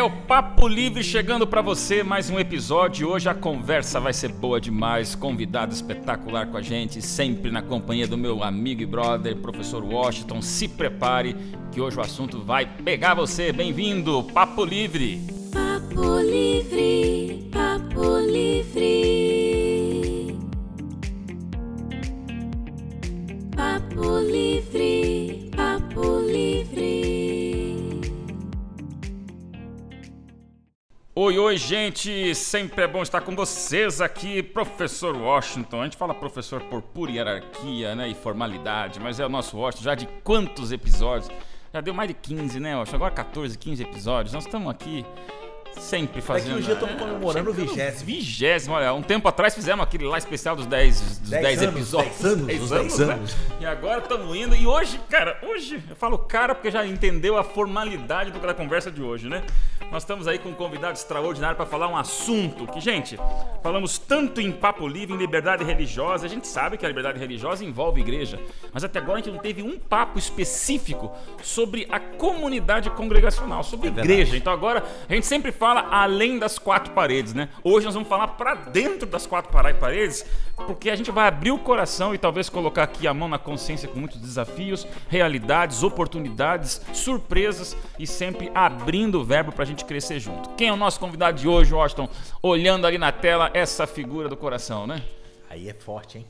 É o Papo Livre chegando para você, mais um episódio. Hoje a conversa vai ser boa demais. Convidado espetacular com a gente, sempre na companhia do meu amigo e brother, professor Washington. Se prepare, que hoje o assunto vai pegar você. Bem-vindo, Papo Livre. Papo Livre, Papo Livre. Papo Livre, Oi, oi, gente! Sempre é bom estar com vocês aqui, professor Washington. A gente fala professor por pura hierarquia né, e formalidade, mas é o nosso Washington já de quantos episódios? Já deu mais de 15, né, Washington? Agora 14, 15 episódios. Nós estamos aqui sempre fazendo. Daqui um dia estamos comemorando o vigésimo. Vigésimo, olha, um tempo atrás fizemos aquele lá especial dos 10 dos Dez 10 anos, episódios. dez anos, Dez os dez né? anos. E agora estamos indo. E hoje, cara, hoje, eu falo cara porque já entendeu a formalidade da conversa de hoje, né? Nós estamos aí com um convidado extraordinário para falar um assunto que, gente, falamos tanto em papo livre, em liberdade religiosa. A gente sabe que a liberdade religiosa envolve igreja, mas até agora a gente não teve um papo específico sobre a comunidade congregacional, sobre É igreja. Então agora a gente sempre fala além das quatro paredes, né? Hoje nós vamos falar para dentro das quatro paredes, porque a gente vai abrir o coração e talvez colocar aqui a mão na consciência com muitos desafios, realidades, oportunidades, surpresas e sempre abrindo o verbo para a gente crescer junto. Quem é o nosso convidado de hoje, Washington? Olhando ali na tela essa figura do coração, né? Aí é forte, hein?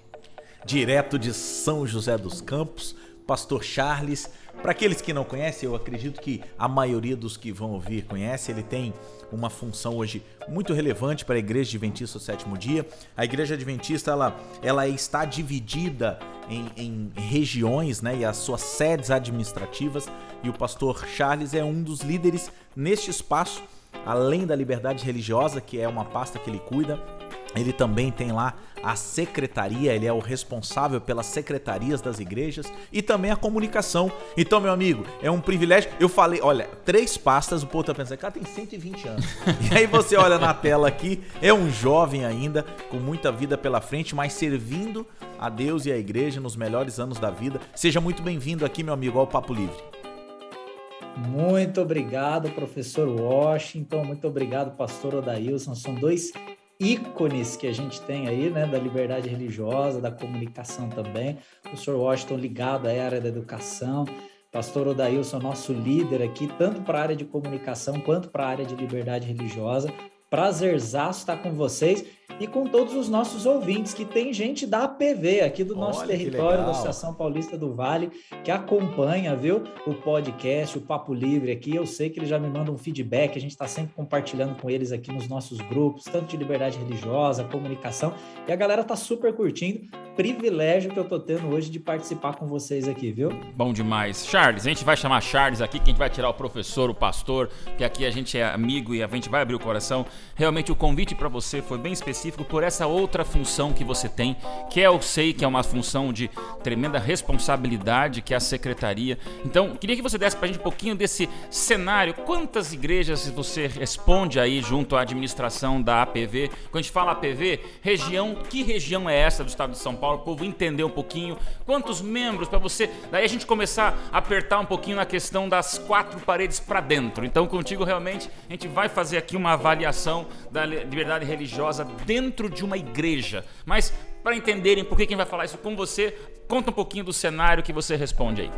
Direto de São José dos Campos, Pastor Charles. Para aqueles que não conhecem, eu acredito que a maioria dos que vão ouvir conhece. Ele tem uma função hoje muito relevante para a Igreja Adventista do Sétimo Dia. A Igreja Adventista ela, ela está dividida em, em regiões, né? E as suas sedes administrativas. E o Pastor Charles é um dos líderes neste espaço. Além da liberdade religiosa, que é uma pasta que ele cuida, ele também tem lá a secretaria, ele é o responsável pelas secretarias das igrejas e também a comunicação. Então, meu amigo, é um privilégio. Eu falei, olha, três pastas, o povo tá pensando, cara, tem 120 anos. e aí você olha na tela aqui, é um jovem ainda, com muita vida pela frente, mas servindo a Deus e a igreja nos melhores anos da vida. Seja muito bem-vindo aqui, meu amigo, ao Papo Livre. Muito obrigado, professor Washington. Muito obrigado, pastor Odailson. São dois ícones que a gente tem aí, né, da liberdade religiosa, da comunicação também. O professor Washington ligado à área da educação. Pastor Odailson, nosso líder aqui, tanto para a área de comunicação quanto para a área de liberdade religiosa. Prazerzaço estar com vocês e com todos os nossos ouvintes, que tem gente da APV aqui do nosso Olha território, da. Associação Paulista do Vale, que acompanha, viu, o podcast, o Papo Livre aqui. Eu sei que eles já me mandam um feedback, a gente está sempre compartilhando com eles aqui nos nossos grupos, tanto de liberdade religiosa, comunicação, e a galera tá super curtindo. Privilégio que eu tô tendo hoje de participar com vocês aqui, viu? Bom demais. Charles, a gente vai chamar Charles aqui, que a gente vai tirar o professor, o pastor, que aqui a gente é amigo e a gente vai abrir o coração. Realmente o convite para você foi bem específico por essa outra função que você tem, que é, eu sei que é uma função de tremenda responsabilidade, que é a secretaria. Então, queria que você desse pra gente um pouquinho desse cenário. Quantas igrejas você responde aí junto à administração da APV? Quando a gente fala APV, região, que região é essa do estado de São Paulo? O povo entender um pouquinho. Quantos membros para você? Daí a gente começar a apertar um pouquinho na questão das quatro paredes para dentro. Então, contigo realmente a gente vai fazer aqui uma avaliação da li- liberdade religiosa dentro de uma igreja. Mas para entenderem por que quem vai falar isso com você, conta um pouquinho do cenário que você responde aí.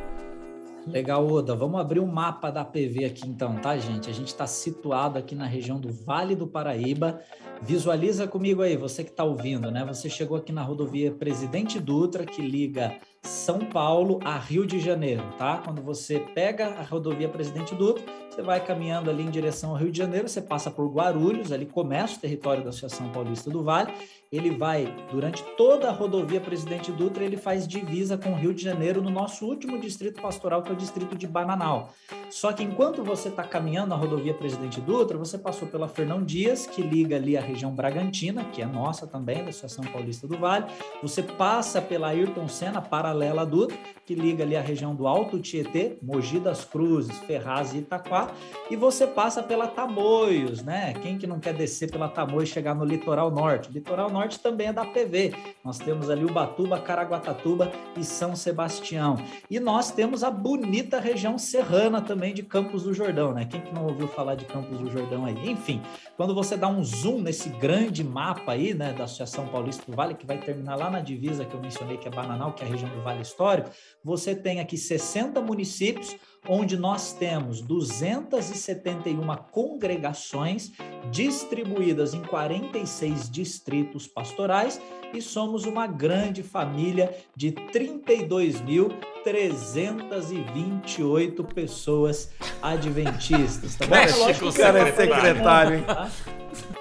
Legal, Oda. Vamos abrir o mapa da PV aqui então, tá, gente? A gente está situado aqui na região do Vale do Paraíba. Visualiza comigo aí, você que está ouvindo, né? Você chegou aqui na rodovia Presidente Dutra, que liga São Paulo a Rio de Janeiro, tá? Quando você pega a rodovia Presidente Dutra, você vai caminhando ali em direção ao Rio de Janeiro, você passa por Guarulhos, ali começa o território da Associação Paulista do Vale. Ele vai, durante toda a rodovia Presidente Dutra, ele faz divisa com o Rio de Janeiro no nosso último distrito pastoral, que é o distrito de Bananal. Só que enquanto você está caminhando na rodovia Presidente Dutra, você passou pela Fernão Dias, que liga ali a região Bragantina, que é nossa também, da Associação Paulista do Vale. Você passa pela Ayrton Senna, para paralela Dutra, que liga ali a região do Alto Tietê, Mogi das Cruzes, Ferraz e Itaquá, e você passa pela Tamoios, né? Quem que não quer descer pela Tamoios e chegar no litoral norte? O litoral norte também é da PV. Nós temos ali Ubatuba, Caraguatatuba e São Sebastião. E nós temos a bonita região serrana também de Campos do Jordão, né? Quem que não ouviu falar de Campos do Jordão aí? Enfim, quando você dá um zoom nesse grande mapa aí, né, da Associação Paulista do Vale, que vai terminar lá na divisa que eu mencionei, que é Bananal, que é a região do Vale Histórico, você tem aqui 60 municípios, onde nós temos 271 congregações distribuídas em 46 distritos pastorais e somos uma grande família de 32.328 pessoas adventistas. Tá bom? Mexe É lógico com o cara é falar secretário, hein?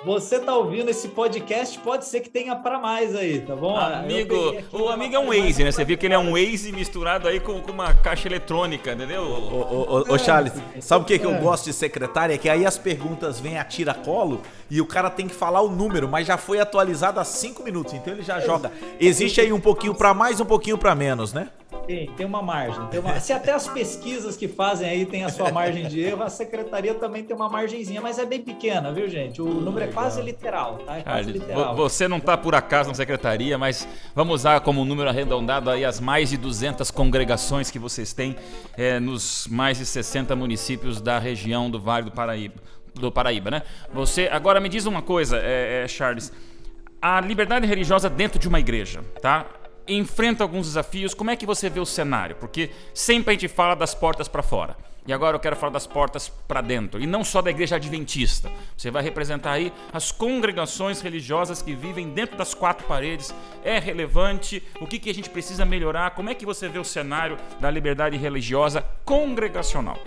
Você tá ouvindo esse podcast, pode ser que tenha para mais aí, tá bom? Amigo, o amigo é um Waze, né? Você viu que ele é um Waze misturado aí com, com uma caixa eletrônica, entendeu? Ô, ô, ô, ô, Charles, sabe o que, que eu É. gosto de secretária? É que aí as perguntas vêm a tira-colo e o cara tem que falar o número, mas já foi atualizado há cinco minutos, então ele já joga. Existe aí um pouquinho pra mais, um pouquinho pra menos, né? Tem, tem uma margem. Tem uma... Se até as pesquisas que fazem aí tem a sua margem de erro, a secretaria também tem uma margenzinha, mas é bem pequena, viu, gente? O número é quase literal, tá? É quase Charles, literal. vo- você não tá por acaso na secretaria, mas vamos usar como número arredondado aí as mais de 200 congregações que vocês têm é, nos mais de 60 municípios da região do Vale do Paraíba. Do Paraíba, né? Você agora me diz uma coisa, é, é, Charles. A liberdade religiosa dentro de uma igreja, tá? Enfrenta alguns desafios. Como é que você vê o cenário? Porque sempre a gente fala das portas para fora. E agora eu quero falar das portas para dentro. E não só da igreja adventista. Você vai representar aí as congregações religiosas que vivem dentro das quatro paredes. É relevante? O que, que a gente precisa melhorar? Como é que você vê o cenário da liberdade religiosa congregacional?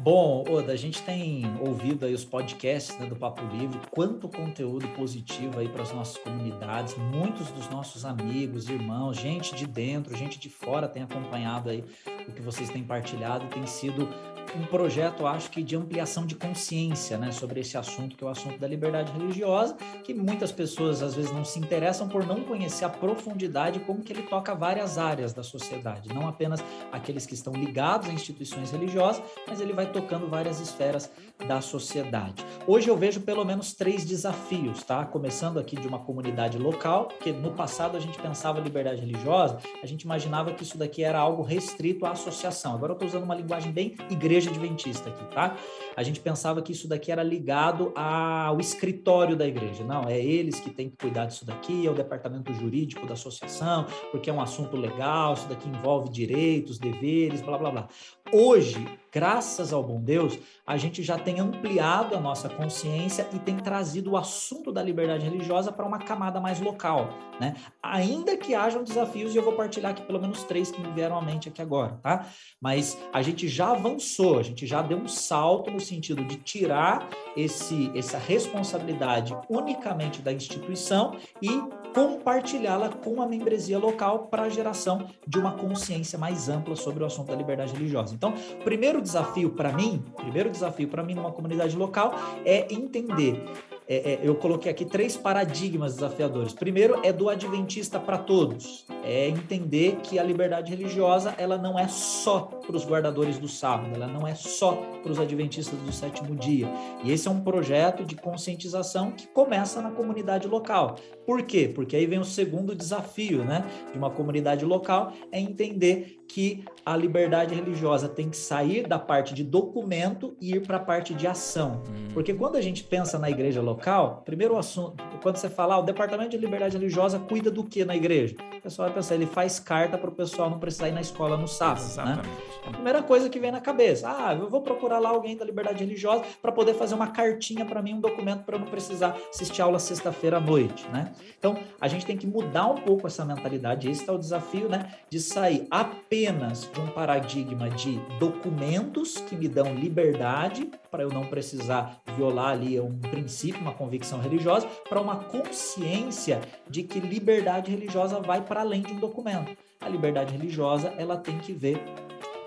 Bom, Oda, a gente tem ouvido aí os podcasts né, do Papo Livre, quanto conteúdo positivo aí para as nossas comunidades, muitos dos nossos amigos, irmãos, gente de dentro, gente de fora tem acompanhado aí o que vocês têm partilhado e tem sido um projeto, acho que de ampliação de consciência, né, sobre esse assunto que é o assunto da liberdade religiosa, que muitas pessoas às vezes não se interessam por não conhecer a profundidade como que ele toca várias áreas da sociedade, não apenas aqueles que estão ligados a instituições religiosas, mas ele vai tocando várias esferas da sociedade. Hoje eu vejo pelo menos três desafios, tá? Começando aqui de uma comunidade local, porque no passado a gente pensava liberdade religiosa, a gente imaginava que isso daqui era algo restrito à associação. Agora eu estou usando uma linguagem bem igreja adventista aqui, tá? A gente pensava que isso daqui era ligado ao escritório da igreja. Não, é eles que têm que cuidar disso daqui, é o departamento jurídico da associação, porque é um assunto legal, isso daqui envolve direitos, deveres, blá blá blá. Hoje, graças ao bom Deus, a gente já tem ampliado a nossa consciência e tem trazido o assunto da liberdade religiosa para uma camada mais local, né? Ainda que hajam desafios, e eu vou partilhar aqui pelo menos três que me vieram à mente aqui agora, tá? Mas a gente já avançou, a gente já deu um salto no sentido de tirar esse, essa responsabilidade unicamente da instituição e compartilhá-la com a membresia local para a geração de uma consciência mais ampla sobre o assunto da liberdade religiosa. Então, primeiro desafio para mim, primeiro desafio. Para mim numa comunidade local é entender é, é, eu coloquei aqui três paradigmas desafiadores. Primeiro é do adventista para todos, é entender que a liberdade religiosa ela não é só para os guardadores do sábado, ela não é só para os adventistas do sétimo dia. E esse é um projeto de conscientização que começa na comunidade local. Por quê? Porque aí vem o segundo desafio, né, de uma comunidade local é entender que a liberdade religiosa tem que sair da parte de documento e ir para a parte de ação. Porque quando a gente pensa na igreja local, primeiro o assunto, quando você fala, ah, o departamento de liberdade religiosa cuida do que na igreja? Pessoal vai pensar, ele faz carta para o pessoal não precisar ir na escola no sábado, né? Exatamente. A primeira coisa que vem na cabeça, ah, eu vou procurar lá alguém da liberdade religiosa para poder fazer uma cartinha para mim, um documento para eu não precisar assistir aula sexta-feira à noite, né? Então, a gente tem que mudar um pouco essa mentalidade, esse é o desafio, né, de sair apenas de um paradigma de documentos que me dão liberdade para eu não precisar violar ali um princípio, uma convicção religiosa, para uma consciência de que liberdade religiosa vai para além de um documento. A liberdade religiosa, ela tem que ver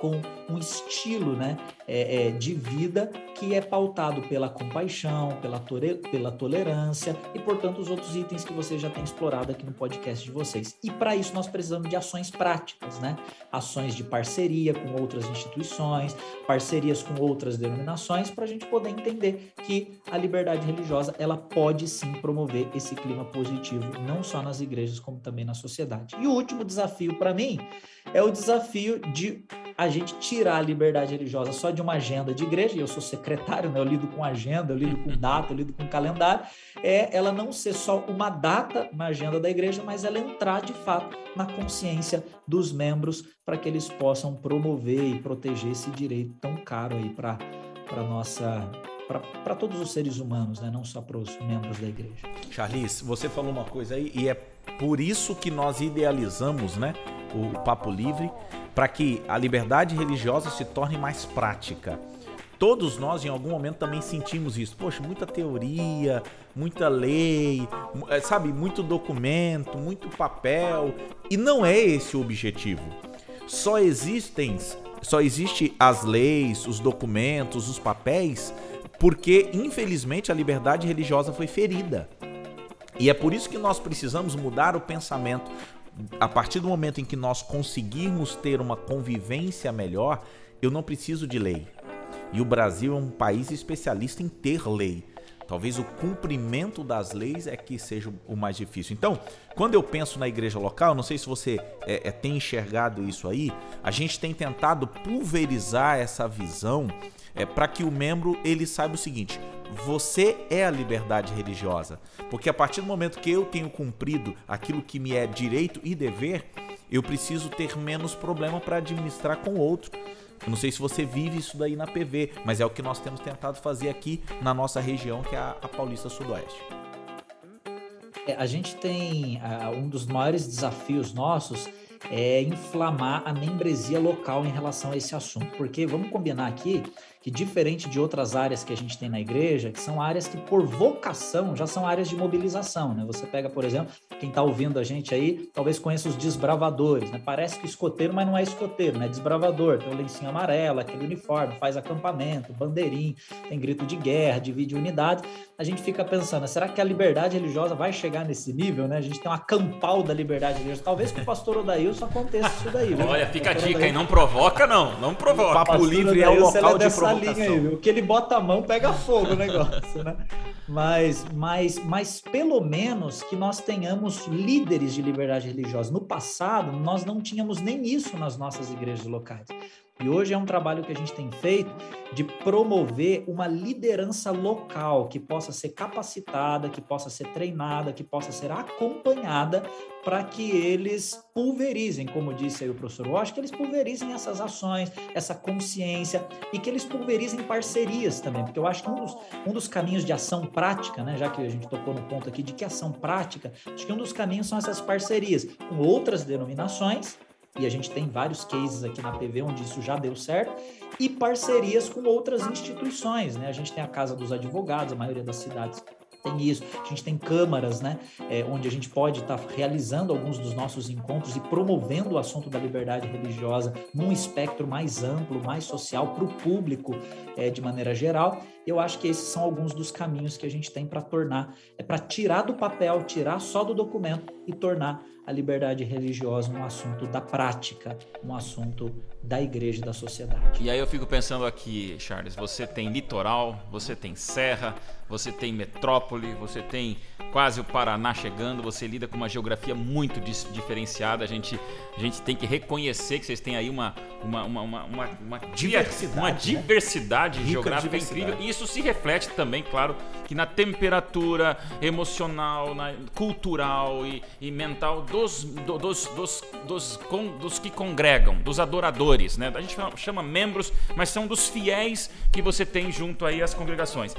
com um estilo né, é, é, de vida que é pautado pela compaixão, pela, tore, pela tolerância e, portanto, os outros itens que vocês já têm explorado aqui no podcast de vocês. E para isso nós precisamos de ações práticas, né? Ações de parceria com outras instituições, parcerias com outras denominações, para a gente poder entender que a liberdade religiosa ela pode sim promover esse clima positivo, não só nas igrejas, como também na sociedade. E o último desafio para mim é o desafio de a gente tirar a liberdade religiosa só de uma agenda de igreja, e eu sou secretário, né? eu lido com agenda, eu lido com data, eu lido com calendário, é ela não ser só uma data na agenda da igreja, mas ela entrar de fato na consciência dos membros para que eles possam promover e proteger esse direito tão caro aí para para nossa para todos os seres humanos, né? não só para os membros da igreja. Charlize, você falou uma coisa aí e é por isso que nós idealizamos, né, o Papo Livre, para que a liberdade religiosa se torne mais prática. Todos nós, em algum momento, também sentimos isso. Poxa, muita teoria, muita lei, é, sabe, muito documento, muito papel. E não é esse o objetivo. Só existem, só existe as leis, os documentos, os papéis, porque infelizmente a liberdade religiosa foi ferida. E é por isso que nós precisamos mudar o pensamento, a partir do momento em que nós conseguirmos ter uma convivência melhor, eu não preciso de lei. E o Brasil é um país especialista em ter lei. Talvez o cumprimento das leis é que seja o mais difícil. Então, quando eu penso na igreja local, não sei se você é, é, tem enxergado isso aí, a gente tem tentado pulverizar essa visão é, para que o membro ele saiba o seguinte: você é a liberdade religiosa. Porque a partir do momento que eu tenho cumprido aquilo que me é direito e dever, eu preciso ter menos problema para administrar com outro. Eu não sei se você vive isso daí na PV, mas é o que nós temos tentado fazer aqui na nossa região, que é a, a Paulista Sudoeste. É, a gente tem uh, um dos maiores desafios nossos é inflamar a membresia local em relação a esse assunto, porque vamos combinar aqui que diferente de outras áreas que a gente tem na igreja, que são áreas que por vocação já são áreas de mobilização, né? Você pega, por exemplo, quem está ouvindo a gente aí, talvez conheça os desbravadores, né? Parece que escoteiro, mas não é escoteiro, né? Desbravador, tem o lencinho amarelo, aquele uniforme, faz acampamento, bandeirinho, tem grito de guerra, divide unidades. A gente fica pensando, será que a liberdade religiosa vai chegar nesse nível, né? A gente tem uma campal da liberdade religiosa. Talvez com o pastor Odailson aconteça isso daí. Viu? Olha, fica a dica aí, não provoca não, não provoca. O Papo Livre é o local de provocação linha aí, viu? Que ele bota a mão, pega fogo o negócio, né? Mas, mas, mas pelo menos que nós tenhamos líderes de liberdade religiosa. No passado, nós não tínhamos nem isso nas nossas igrejas locais. E hoje é um trabalho que a gente tem feito de promover uma liderança local que possa ser capacitada, que possa ser treinada, que possa ser acompanhada para que eles pulverizem, como disse aí o professor Walsh, que eles pulverizem essas ações, essa consciência e que eles pulverizem parcerias também, porque eu acho que um dos, um dos caminhos de ação prática, né, já que a gente tocou no ponto aqui de que ação prática, acho que um dos caminhos são essas parcerias com outras denominações e a gente tem vários cases aqui na PV onde isso já deu certo, e parcerias com outras instituições, né? A gente tem a Casa dos Advogados, a maioria das cidades tem isso. A gente tem câmaras, né, é, onde a gente pode estar tá realizando alguns dos nossos encontros e promovendo o assunto da liberdade religiosa num espectro mais amplo, mais social, para o público é, de maneira geral. Eu acho que esses são alguns dos caminhos que a gente tem para tornar, é para tirar do papel, tirar só do documento e tornar a liberdade religiosa um assunto da prática, um assunto da igreja e da sociedade. E aí eu fico pensando aqui, Charles, você tem litoral, você tem serra, você tem metrópole, você tem quase o Paraná chegando, você lida com uma geografia muito diferenciada. A gente, a gente tem que reconhecer que vocês têm aí uma, uma, uma, uma, uma, diversidade, uma diversidade né? geográfica diversidade. incrível. E isso se reflete também, claro, que na temperatura emocional, na, cultural e, e mental dos, do, dos, dos, dos, com, dos que congregam, dos adoradores. Né? A gente chama membros, mas são dos fiéis que você tem junto aí às congregações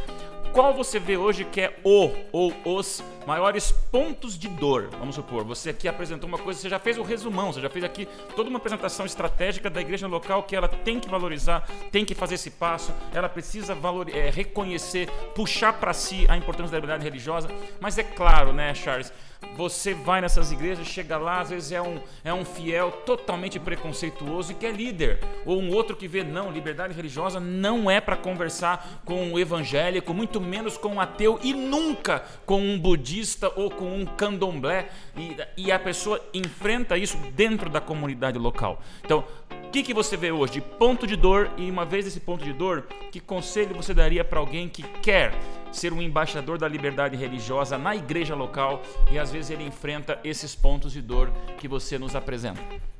qual você vê hoje que é o ou os maiores pontos de dor? Vamos supor, você aqui apresentou uma coisa, você já fez o resumão, você já fez aqui toda uma apresentação estratégica da igreja local que ela tem que valorizar, tem que fazer esse passo, ela precisa valor, é, reconhecer, puxar para si a importância da liberdade religiosa. Mas é claro, né, Charles? Você vai nessas igrejas, chega lá, às vezes é um, é um fiel totalmente preconceituoso e que é líder. Ou um outro que vê, não, liberdade religiosa não é para conversar com o evangélico, muito menos com um ateu e nunca com um budista ou com um candomblé. E, e a pessoa enfrenta isso dentro da comunidade local. Então, o que, que você vê hoje ponto de dor e uma vez esse ponto de dor, que conselho você daria para alguém que quer ser um embaixador da liberdade religiosa na igreja local e às vezes ele enfrenta esses pontos de dor que você nos apresenta?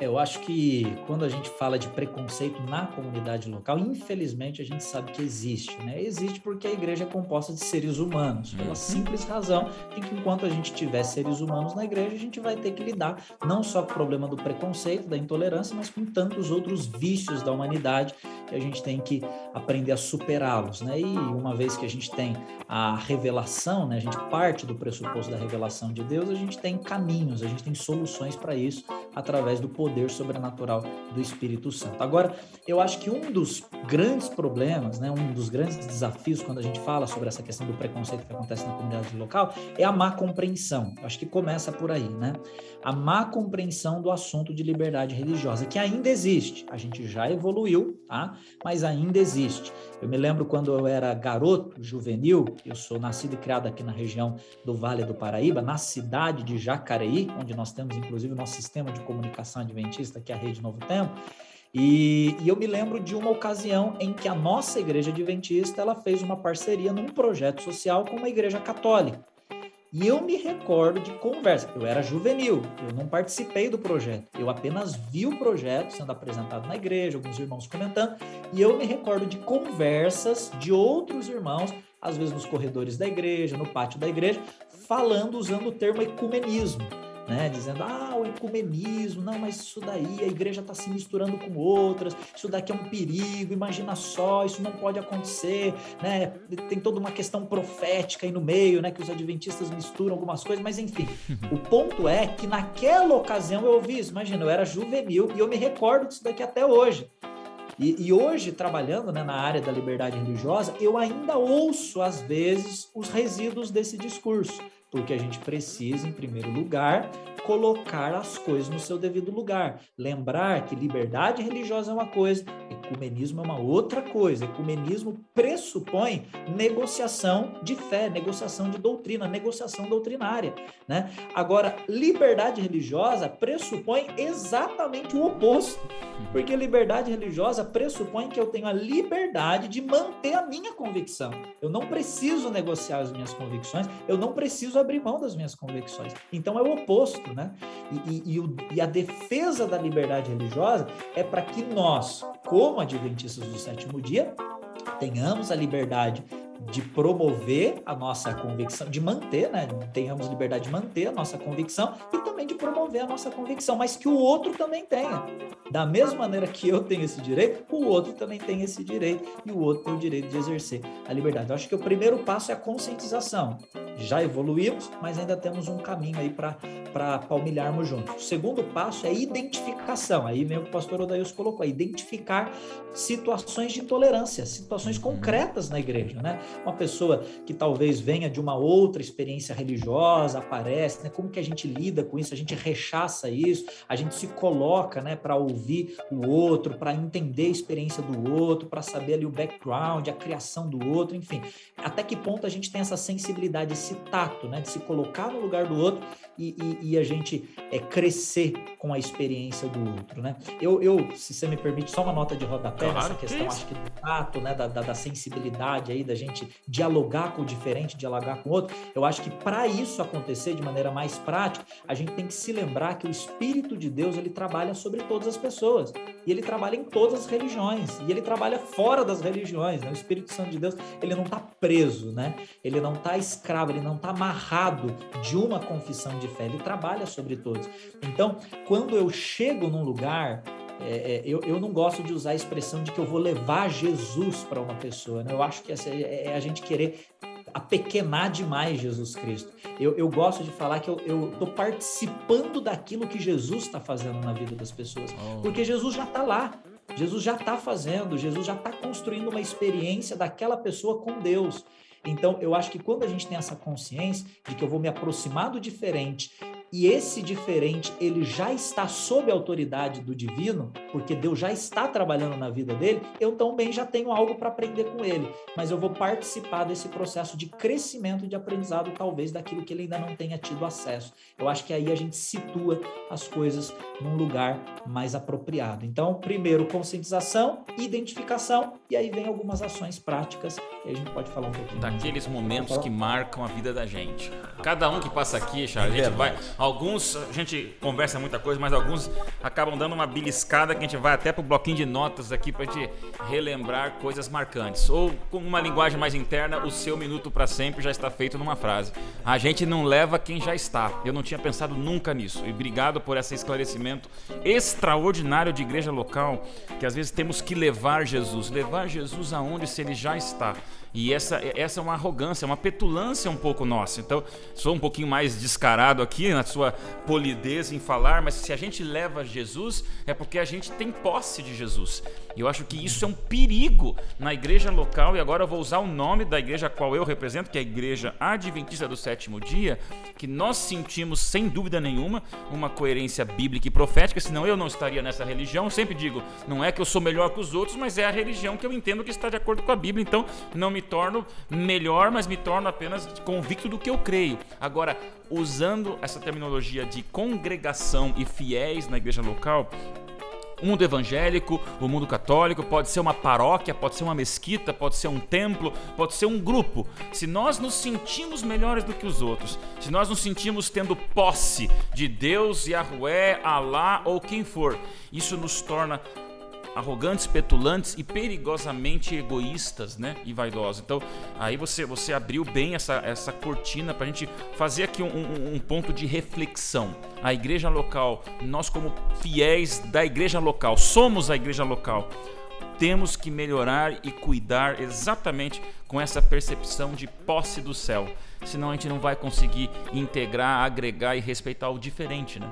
Eu acho que quando a gente fala de preconceito na comunidade local, infelizmente a gente sabe que existe, né? Existe porque a igreja é composta de seres humanos, pela uhum. simples razão de que enquanto a gente tiver seres humanos na igreja, a gente vai ter que lidar não só com o problema do preconceito, da intolerância, mas com tantos outros vícios da humanidade que a gente tem que aprender a superá-los, né? E uma vez que a gente tem a revelação, né? A gente parte do pressuposto da revelação de Deus, a gente tem caminhos, a gente tem soluções para isso através do poder poder sobrenatural do Espírito Santo. Agora, eu acho que um dos grandes problemas, né, um dos grandes desafios quando a gente fala sobre essa questão do preconceito que acontece na comunidade local é a má compreensão. Eu acho que começa por aí, né? A má compreensão do assunto de liberdade religiosa, que ainda existe. A gente já evoluiu, tá? Mas ainda existe. Eu me lembro quando eu era garoto, juvenil, eu sou nascido e criado aqui na região do Vale do Paraíba, na cidade de Jacareí, onde nós temos inclusive o nosso sistema de comunicação adventista, que é a Rede Novo Tempo. E, e, eu me lembro de uma ocasião em que a nossa igreja adventista ela fez uma parceria num projeto social com uma igreja católica. E eu me recordo de conversa. Eu era juvenil, eu não participei do projeto. Eu apenas vi o projeto sendo apresentado na igreja, alguns irmãos comentando, e eu me recordo de conversas de outros irmãos, às vezes nos corredores da igreja, no pátio da igreja, falando usando o termo ecumenismo né? Dizendo, ah, o ecumenismo, não, mas isso daí, a igreja está se misturando com outras, isso daqui é um perigo, imagina só, isso não pode acontecer, né? Tem toda uma questão profética aí no meio, né? Que os adventistas misturam algumas coisas, mas enfim. o ponto é que naquela ocasião eu ouvi isso, imagina, eu era juvenil e eu me recordo disso daqui até hoje. E, e, hoje, trabalhando né, na área da liberdade religiosa, eu ainda ouço, às vezes, os resíduos desse discurso porque a gente precisa, em primeiro lugar, colocar as coisas no seu devido lugar. Lembrar que liberdade religiosa é uma coisa, ecumenismo é uma outra coisa. Ecumenismo pressupõe negociação de fé, negociação de doutrina, negociação doutrinária. Né? Agora, liberdade religiosa pressupõe exatamente o oposto, porque liberdade religiosa pressupõe que eu tenho a liberdade de manter a minha convicção. Eu não preciso negociar as minhas convicções, eu não preciso preciso abrir mão das minhas convicções. Então é o oposto, né? E, e, e, a defesa da liberdade religiosa é para que nós, como adventistas do sétimo dia, tenhamos a liberdade de promover a nossa convicção, de manter, né? Tenhamos liberdade de manter a nossa convicção e também de promover a nossa convicção, mas que o outro também tenha. Da mesma maneira que eu tenho esse direito, o outro também tem esse direito e o outro tem o direito de exercer a liberdade. Eu acho que o primeiro passo é a conscientização. Já evoluímos, mas ainda temos um caminho aí para palmilharmos juntos. O segundo passo é identificação. Aí vem o pastor Odailson colocou, é identificar situações de intolerância, situações uhum. concretas na igreja, né? Uma pessoa que talvez venha de uma outra experiência religiosa, aparece, né? Como que a gente lida com isso? A gente rechaça isso, a gente se coloca, né, para ouvir o outro, para entender a experiência do outro, para saber ali o background, a criação do outro, enfim. Até que ponto a gente tem essa sensibilidade, esse tato, né, de se colocar no lugar do outro e, e, e a gente é, crescer com a experiência do outro, né? Eu, eu, se você me permite, só uma nota de rodapé claro, nessa questão, que acho que do tato, né, da, da, da sensibilidade aí, da gente gente dialogar com o diferente, dialogar com o outro. Eu acho que para isso acontecer de maneira mais prática, a gente tem que se lembrar que o Espírito de Deus ele trabalha sobre todas as pessoas e ele trabalha em todas as religiões e ele trabalha fora das religiões. Né? O Espírito Santo de Deus ele não está preso, né? Ele não está escravo, ele não está amarrado de uma confissão de fé. Ele trabalha sobre todos. Então, quando eu chego num lugar é, é, eu, eu não gosto de usar a expressão de que eu vou levar Jesus para uma pessoa. Né? Eu acho que essa é, é a gente querer apequenar demais Jesus Cristo. Eu, eu gosto de falar que eu estou participando daquilo que Jesus está fazendo na vida das pessoas, oh. porque Jesus já está lá. Jesus já está fazendo, Jesus já está construindo uma experiência daquela pessoa com Deus. Então, eu acho que quando a gente tem essa consciência de que eu vou me aproximar do diferente e esse diferente ele já está sob a autoridade do divino, porque Deus já está trabalhando na vida dele, eu também já tenho algo para aprender com ele, mas eu vou participar desse processo de crescimento e de aprendizado, talvez daquilo que ele ainda não tenha tido acesso. Eu acho que aí a gente situa as coisas num lugar mais apropriado. Então, primeiro, conscientização, identificação, e aí vem algumas ações práticas que a gente pode falar um pouquinho. Daqueles momentos que marcam a vida da gente. Cada um que passa aqui, Charles, a gente vai. Alguns, a gente conversa muita coisa, mas alguns acabam dando uma beliscada que a gente vai até pro bloquinho de notas aqui pra gente relembrar coisas marcantes. Ou com uma linguagem mais interna, o seu minuto para sempre já está feito numa frase. A gente não leva quem já está. Eu não tinha pensado nunca nisso. E obrigado por esse esclarecimento extraordinário de igreja local, que às vezes temos que levar Jesus. Levar Jesus aonde se ele já está. E essa, essa é uma arrogância, uma petulância um pouco nossa. Então, sou um pouquinho mais descarado aqui na sua polidez em falar, mas se a gente leva Jesus, é porque a gente tem posse de Jesus. E eu acho que isso é um perigo na igreja local, e agora eu vou usar o nome da igreja a qual eu represento, que é a Igreja Adventista do Sétimo Dia, que nós sentimos, sem dúvida nenhuma, uma coerência bíblica e profética, senão eu não estaria nessa religião. Eu sempre digo, não é que eu sou melhor que os outros, mas é a religião que eu entendo que está de acordo com a Bíblia, então não me torno melhor, mas me torno apenas convicto do que eu creio. Agora, usando essa terminologia de congregação e fiéis na igreja local, o mundo evangélico, o mundo católico, pode ser uma paróquia, pode ser uma mesquita, pode ser um templo, pode ser um grupo. Se nós nos sentimos melhores do que os outros, se nós nos sentimos tendo posse de Deus, Yahweh, Alá ou quem for, isso nos torna arrogantes, petulantes e perigosamente egoístas, né? E vaidosos. Então, aí você, você abriu bem essa, essa cortina para a gente fazer aqui um, um, um ponto de reflexão. A igreja local, nós como fiéis da igreja local, somos a igreja local temos que melhorar e cuidar exatamente com essa percepção de posse do céu. Senão a gente não vai conseguir integrar, agregar e respeitar o diferente, né?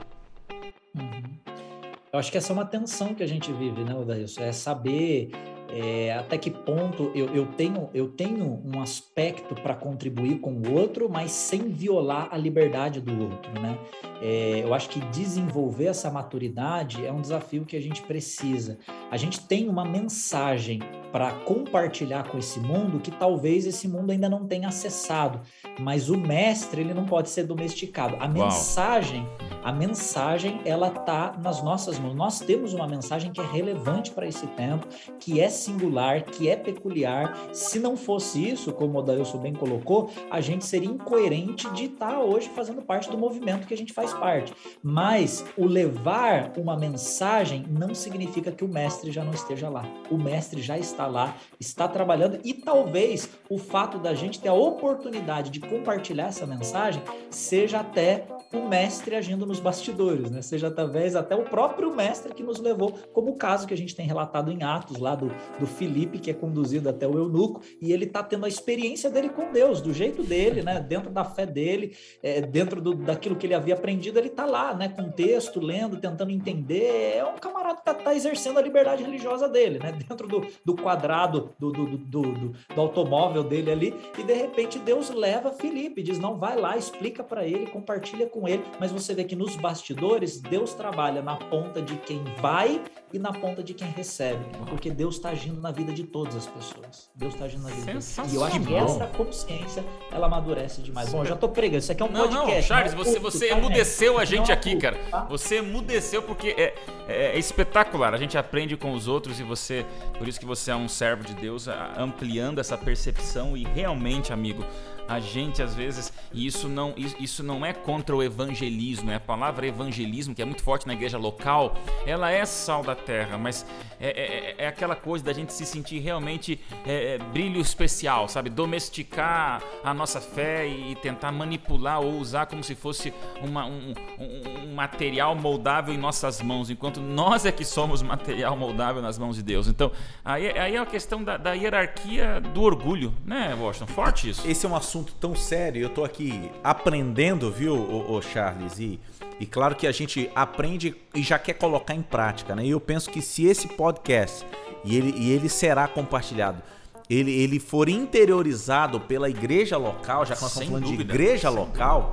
Eu acho que essa é uma tensão que a gente vive, né, Odailson? É saber é, até que ponto eu, eu, tenho, eu tenho um aspecto para contribuir com o outro, mas sem violar a liberdade do outro, né? É, eu acho que desenvolver essa maturidade é um desafio que a gente precisa. A gente tem uma mensagem para compartilhar com esse mundo que talvez esse mundo ainda não tenha acessado, mas o mestre ele não pode ser domesticado. A mensagem, a mensagem ela tá nas nossas mãos. Nós temos uma mensagem que é relevante para esse tempo, que é singular, que é peculiar. Se não fosse isso, como o Dailson bem colocou, a gente seria incoerente de estar tá hoje fazendo parte do movimento que a gente faz parte. Mas o levar uma mensagem não significa que o mestre já não esteja lá. O mestre já está lá, está trabalhando e talvez o fato da gente ter a oportunidade de compartilhar essa mensagem seja até o mestre agindo nos bastidores, né? Seja talvez até o próprio mestre que nos levou, como o caso que a gente tem relatado em Atos lá do, do Filipe, que é conduzido até o eunuco, e ele está tendo a experiência dele com Deus, do jeito dele, né? Dentro da fé dele, é, dentro do, daquilo que ele havia aprendido, ele está lá, né? Com texto, lendo, tentando entender. É um camarada que está tá exercendo a liberdade religiosa dele, né? Dentro do, do quadrado do, do, do, do, do automóvel dele ali, e de repente Deus leva Filipe, diz: não, vai lá, explica para ele, compartilha com ele, mas você vê que nos bastidores Deus trabalha na ponta de quem vai e na ponta de quem recebe, porque Deus está agindo na vida de todas as pessoas. Deus está agindo na vida de todas. E eu acho que essa consciência ela amadurece demais. Bom, já tô pregando, isso aqui é um não, podcast. Não, Charles, não é você, você tá, emudeceu a gente aqui, cara. tá? Você emudeceu porque é, é, é espetacular. A gente aprende com os outros e você, por isso que você é um servo de Deus, ampliando essa percepção e realmente, amigo, a gente às vezes, e isso não, isso não é contra o evangelismo, é a palavra evangelismo, que é muito forte na igreja local, ela é sal da terra, mas é, é- é aquela coisa da gente se sentir realmente é, é, brilho especial, sabe? Domesticar a nossa fé e tentar manipular ou usar como se fosse uma- um, um- um material moldável em nossas mãos, enquanto nós é que somos material moldável nas mãos de Deus. Então, aí, aí é a questão da, da hierarquia do orgulho, né, Washington? Forte isso. Esse é um assunto tão sério, eu tô aqui aprendendo, viu, ô, ô Charles? E, e claro que a gente aprende e já quer colocar em prática, né? E eu penso que se esse podcast, e ele, e ele será compartilhado, ele, ele for interiorizado pela igreja local, já que nós estamos falando dúvida, de igreja local,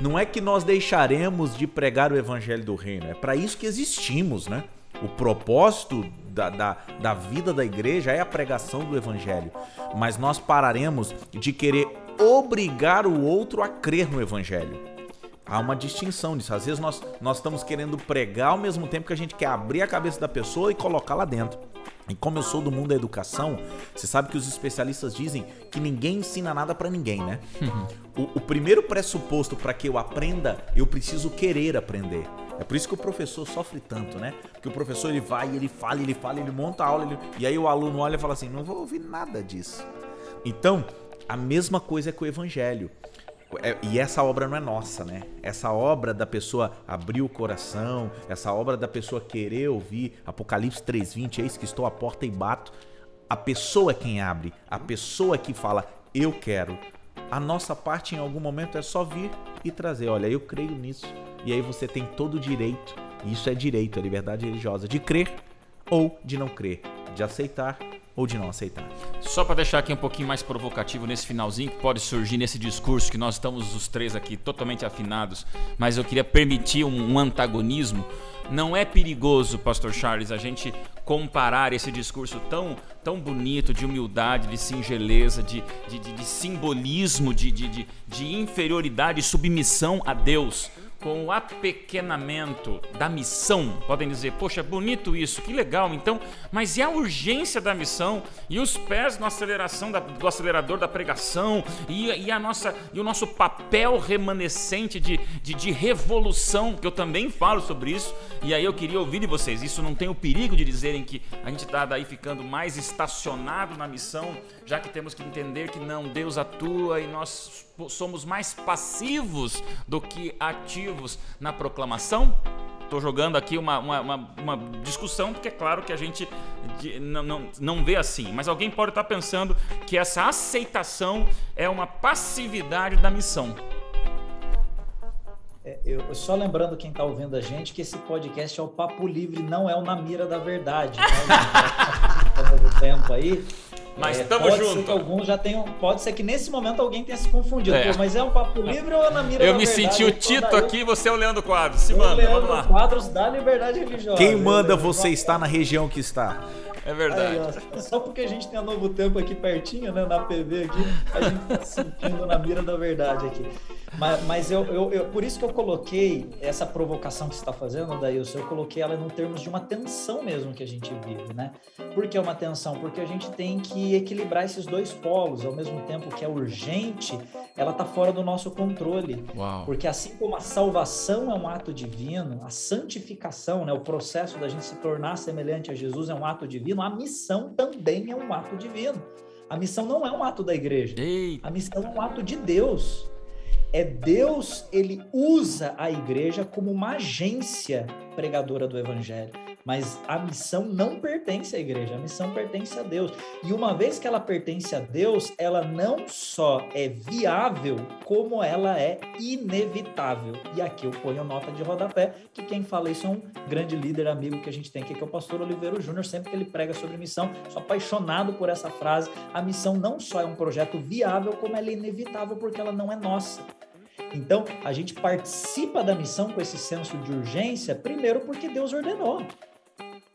não é que nós deixaremos de pregar o evangelho do reino, é para isso que existimos, né? O propósito da, da, da vida da igreja é a pregação do evangelho. Mas nós pararemos de querer obrigar o outro a crer no evangelho. Há uma distinção disso. Às vezes nós, nós estamos querendo pregar ao mesmo tempo que a gente quer abrir a cabeça da pessoa e colocar lá dentro. E como eu sou do mundo da educação, você sabe que os especialistas dizem que ninguém ensina nada pra ninguém, né? o, o primeiro pressuposto para que eu aprenda, eu preciso querer aprender. É por isso que o professor sofre tanto, né? Porque o professor ele vai, ele fala, ele fala, ele monta a aula, ele- e aí o aluno olha e fala assim: não vou ouvir nada disso. Então, a mesma coisa é com o evangelho. É, e essa obra não é nossa, né? Essa obra da pessoa abrir o coração, essa obra da pessoa querer ouvir Apocalipse 3:20, eis que estou à porta e bato. A pessoa é quem abre, a pessoa é que fala eu quero. A nossa parte em algum momento é só vir e trazer, olha, eu creio nisso. E aí você tem todo o direito, e isso é direito, é liberdade religiosa, de crer ou de não crer, de aceitar ou de não aceitar. Só para deixar aqui um pouquinho mais provocativo nesse finalzinho que pode surgir nesse discurso que nós estamos os três aqui totalmente afinados, mas eu queria permitir um, um antagonismo. Não é perigoso, Pastor Charles, a gente comparar esse discurso tão, tão bonito de humildade, de singeleza, de, de, de- de simbolismo, de, de, de, de inferioridade e submissão a Deus com o apequenamento da missão. Podem dizer, poxa, bonito isso, que legal, então, mas e a urgência da missão? E os pés na aceleração da- do acelerador da pregação? E, e a nossa, e o nosso papel remanescente de, de, de revolução, que eu também falo sobre isso, e aí eu queria ouvir de vocês. Isso não tem o perigo de dizerem que a gente está daí ficando mais estacionado na missão, já que temos que entender que não, Deus atua e nós somos mais passivos do que ativos na proclamação? Estou jogando aqui uma, uma, uma- uma discussão, porque é claro que a gente não, não, não vê assim. Mas alguém pode estar pensando que essa aceitação é uma passividade da missão. É, eu, só lembrando quem está ouvindo a gente que esse podcast é o Papo Livre, não é o Na Mira da Verdade. Né? Do tempo aí. Mas é, tamo pode Ser junto. que alguns já tenham, pode ser que nesse momento alguém tenha se confundido. É. Pô, mas é um Papo Livre ou é Na Mira Eu da me Verdade? senti o Tito aqui, você é o Leandro Quadros. Se o manda, vamos Leandro lá. Quadros da Liberdade Religiosa. Quem manda você estar na região que está? É Aí, verdade. ó, só porque a gente tem a Novo Tempo aqui pertinho, né, na PV aqui, a gente tá se sentindo na mira da verdade aqui. Mas, mas eu, eu, eu- por isso que eu coloquei essa provocação que você está fazendo, Daílson, eu coloquei ela em termos de uma tensão mesmo que a gente vive, né? Por que uma tensão? Porque a gente tem que equilibrar esses dois polos, ao mesmo tempo que é urgente, ela tá fora do nosso controle. Uau. Porque assim como a salvação é um ato divino, a santificação, né, o processo da gente se tornar semelhante a Jesus é um ato divino, a missão também é um ato divino. A missão não é um ato da igreja, a missão é um ato de Deus. É Deus, ele usa a igreja como uma agência pregadora do evangelho. Mas a missão não pertence à igreja, a missão pertence a Deus. E uma vez que ela pertence a Deus, ela não só é viável, como ela é inevitável. E aqui eu ponho nota de rodapé, que quem fala isso é um grande líder amigo que a gente tem aqui, que é o pastor Oliveira Júnior, sempre que ele prega sobre missão, sou apaixonado por essa frase. A missão não só é um projeto viável, como ela é inevitável, porque ela não é nossa. Então, a gente participa da missão com esse senso de urgência, primeiro porque Deus ordenou.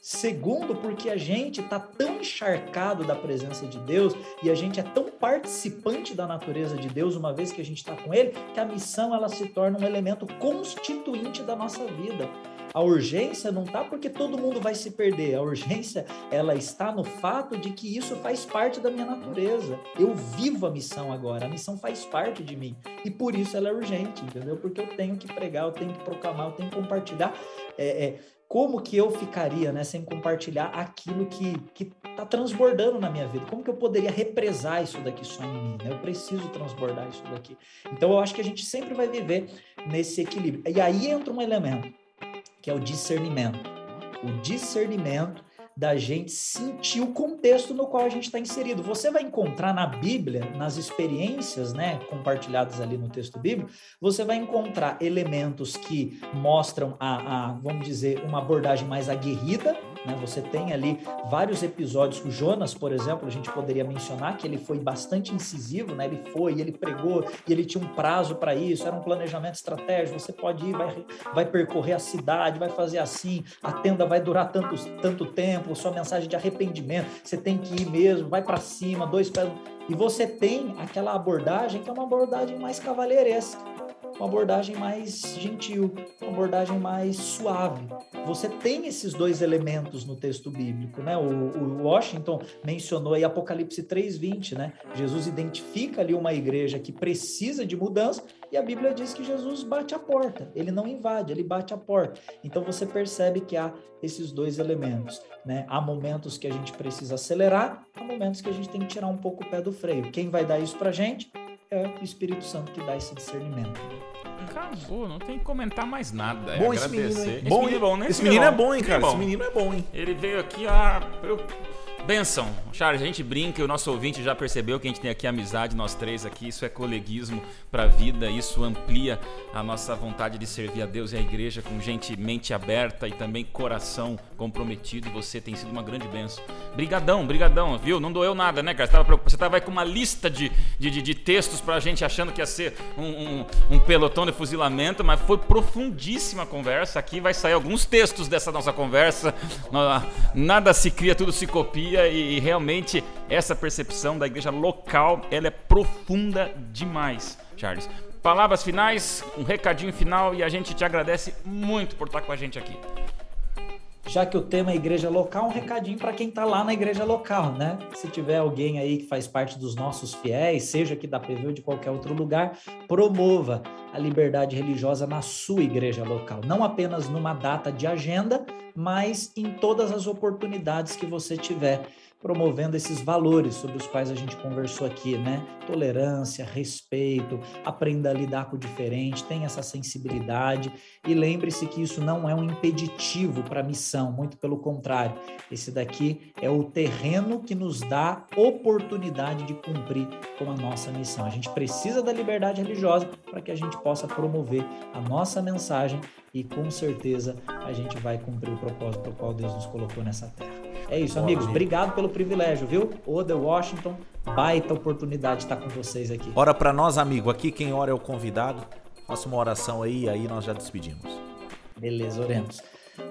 Segundo, porque a gente está tão encharcado da presença de Deus e a gente é tão participante da natureza de Deus, uma vez que a gente está com Ele, que a missão ela se torna um elemento constituinte da nossa vida. A urgência não está porque todo mundo vai se perder. A urgência ela está no fato de que isso faz parte da minha natureza. Eu vivo a missão agora. A missão faz parte de mim e por isso ela é urgente, entendeu? Porque eu tenho que pregar, eu tenho que proclamar, eu tenho que compartilhar. É, é, como que eu ficaria, né, sem compartilhar aquilo que que está transbordando na minha vida? Como que eu poderia represar isso daqui só em mim? né? Eu preciso transbordar isso daqui. Então eu acho que a gente sempre vai viver nesse equilíbrio. E aí entra um elemento que é o discernimento. O discernimento da gente sentir o contexto no qual a gente está inserido. Você vai encontrar na Bíblia, nas experiências né, compartilhadas ali no texto bíblico, você vai encontrar elementos que mostram a, a vamos dizer, uma abordagem mais aguerrida, né? Você tem ali vários episódios, o Jonas, por exemplo, a gente poderia mencionar que ele foi bastante incisivo, né? ele foi, ele pregou, e ele tinha um prazo para isso, era um planejamento estratégico, você pode ir, vai, vai percorrer a cidade, vai fazer assim, a tenda vai durar tanto, tanto tempo, sua mensagem de arrependimento, você tem que ir mesmo, vai para cima, dois pés... E você tem aquela abordagem que é uma abordagem mais cavalheiresca, uma abordagem mais gentil, uma abordagem mais suave. Você tem esses dois elementos no texto bíblico, né? O, o Washington mencionou aí Apocalipse 3:20, né? Jesus identifica ali uma igreja que precisa de mudança e a Bíblia diz que Jesus bate a porta. Ele não invade, ele bate a porta. Então você percebe que há esses dois elementos, né? Há momentos que a gente precisa acelerar, há momentos que a gente tem que tirar um pouco o pé do freio. Quem vai dar isso pra gente? É o Espírito Santo que dá esse discernimento. Acabou, não tem que comentar mais nada. É Bom esse agradecer. menino, hein? Esse Bom, menino é bom, né? Esse menino é bom, hein, Esse cara? menino é Esse menino é bom, hein? Ele veio aqui, ah, eu... Benção. Charles, a gente brinca e o nosso ouvinte já percebeu que a gente tem aqui amizade, nós três aqui. Isso é coleguismo para a vida, isso amplia a nossa vontade de servir a Deus e a igreja com gente, mente aberta e também coração comprometido. Você tem sido uma grande benção. Brigadão, brigadão, viu? Não doeu nada, né, cara? Você tava, aí com uma lista de, de, de, de textos pra gente achando que ia ser um, um, um pelotão de fuzilamento, mas foi profundíssima a conversa. Aqui vai sair alguns textos dessa nossa conversa. Nada se cria, tudo se copia e, e realmente essa percepção da igreja local ela é profunda demais, Charles. Palavras finais, um recadinho final e a gente te agradece muito por estar com a gente aqui. Já que o tema é igreja local, um recadinho para quem está lá na igreja local, né? Se tiver alguém aí que faz parte dos nossos fiéis, seja aqui da PV ou de qualquer outro lugar, promova a liberdade religiosa na sua igreja local. Não apenas numa data de agenda, mas em todas as oportunidades que você tiver promovendo esses valores sobre os quais a gente conversou aqui, né? Tolerância, respeito, aprenda a lidar com o diferente, tenha essa sensibilidade e lembre-se que isso não é um impeditivo para a missão, muito pelo contrário. Esse daqui é o terreno que nos dá oportunidade de cumprir com a nossa missão. A gente precisa da liberdade religiosa para que a gente possa promover a nossa mensagem e com certeza a gente vai cumprir o propósito pelo qual Deus nos colocou nessa terra. É isso, amigos. Obrigado pelo privilégio, viu? Oda Washington, baita oportunidade de estar com vocês aqui. Ora para nós, amigo. Aqui quem ora é o convidado. Faça uma oração aí aí nós já despedimos. Beleza, oremos.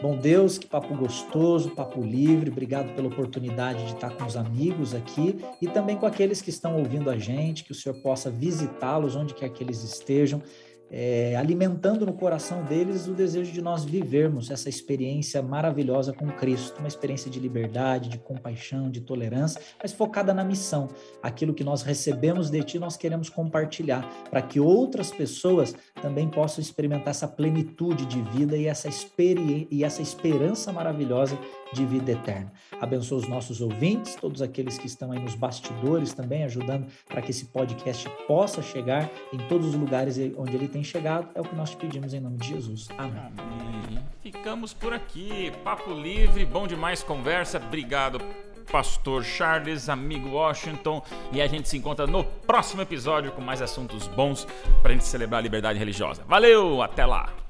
Bom Deus, que papo gostoso, papo livre. Obrigado pela oportunidade de estar com os amigos aqui e também com aqueles que estão ouvindo a gente, que o Senhor possa visitá-los onde quer que eles estejam é, alimentando no coração deles o desejo de nós vivermos essa experiência maravilhosa com Cristo, uma experiência de liberdade, de compaixão, de tolerância, mas focada na missão. Aquilo que nós recebemos de Ti, nós queremos compartilhar, para que outras pessoas também possam experimentar essa plenitude de vida e essa, e essa esperança maravilhosa de vida eterna. Abençoa os nossos ouvintes, todos aqueles que estão aí nos bastidores também, ajudando para que esse podcast possa chegar em todos os lugares onde ele tem chegado. É o que nós te pedimos em nome de Jesus. Amém. Amém. Ficamos por aqui. Papo livre, bom demais conversa. Obrigado, Pastor Charles, amigo Washington. E a gente se encontra no próximo episódio com mais assuntos bons para a gente celebrar a liberdade religiosa. Valeu, até lá!